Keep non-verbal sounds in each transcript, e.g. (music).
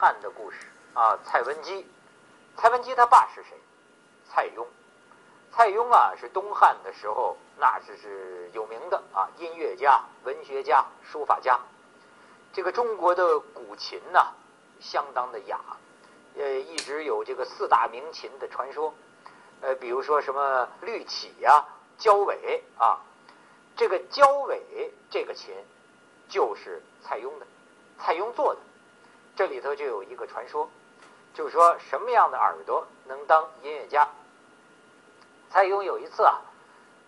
汉的故事啊，蔡文姬，蔡文姬他爸是谁？蔡邕。蔡邕啊，是东汉的时候，那是是有名的啊，音乐家、文学家、书法家。这个中国的古琴呐，相当的雅，呃，一直有这个四大名琴的传说。呃，比如说什么绿绮呀、焦尾啊，这个焦尾这个琴就是蔡邕的，蔡邕做的。这里头就有一个传说，就是说什么样的耳朵能当音乐家？蔡邕有一次啊，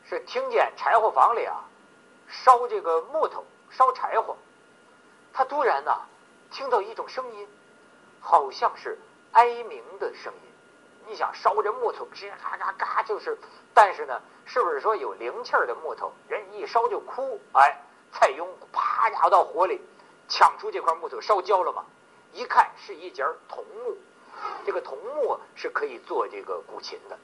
是听见柴火房里啊烧这个木头烧柴火，他突然呢听到一种声音，好像是哀鸣的声音。你想烧这木头，吱嘎嘎嘎就是，但是呢，是不是说有灵气儿的木头，人一烧就哭？哎，蔡邕啪压到火里，抢出这块木头烧焦了嘛？一看是一截桐木，这个桐木是可以做这个古琴的。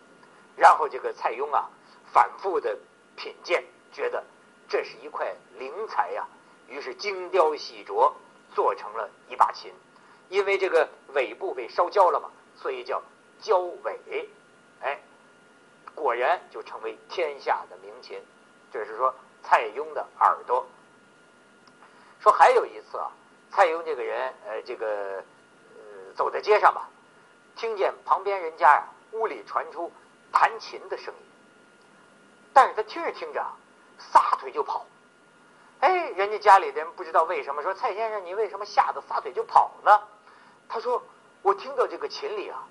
然后这个蔡邕啊，反复的品鉴，觉得这是一块灵材呀，于是精雕细琢，做成了一把琴。因为这个尾部被烧焦了嘛，所以叫焦尾。哎，果然就成为天下的名琴。这是说蔡邕的耳朵。说还有一次啊，蔡邕这个人，呃，这个呃，走在街上吧，听见旁边人家呀，屋里传出。弹琴的声音，但是他听着听着，撒腿就跑。哎，人家家里人不知道为什么说蔡先生，你为什么吓得撒腿就跑呢？他说我听到这个琴里啊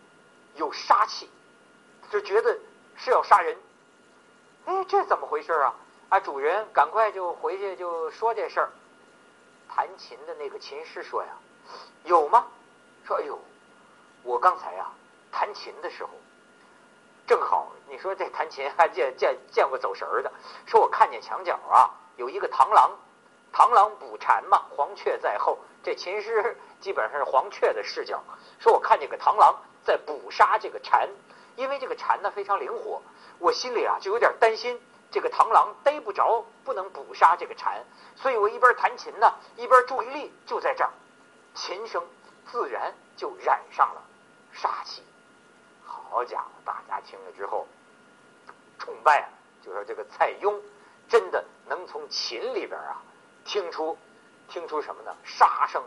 有杀气，就觉得是要杀人。哎，这怎么回事啊？啊，主人赶快就回去就说这事儿。弹琴的那个琴师说呀，有吗？说哎呦，我刚才啊弹琴的时候。正好你说这弹琴还见见见过走神儿的，说我看见墙角啊有一个螳螂，螳螂捕蝉嘛，黄雀在后。这琴师 (laughs) 基本上是黄雀的视角，说我看见个螳螂在捕杀这个蝉，因为这个蝉呢非常灵活，我心里啊就有点担心这个螳螂逮不着，不能捕杀这个蝉，所以我一边弹琴呢，一边注意力就在这儿，琴声自然就染上了杀气。好家伙，大家听了之后崇拜啊！就说这个蔡邕真的能从琴里边啊听出听出什么呢？杀声。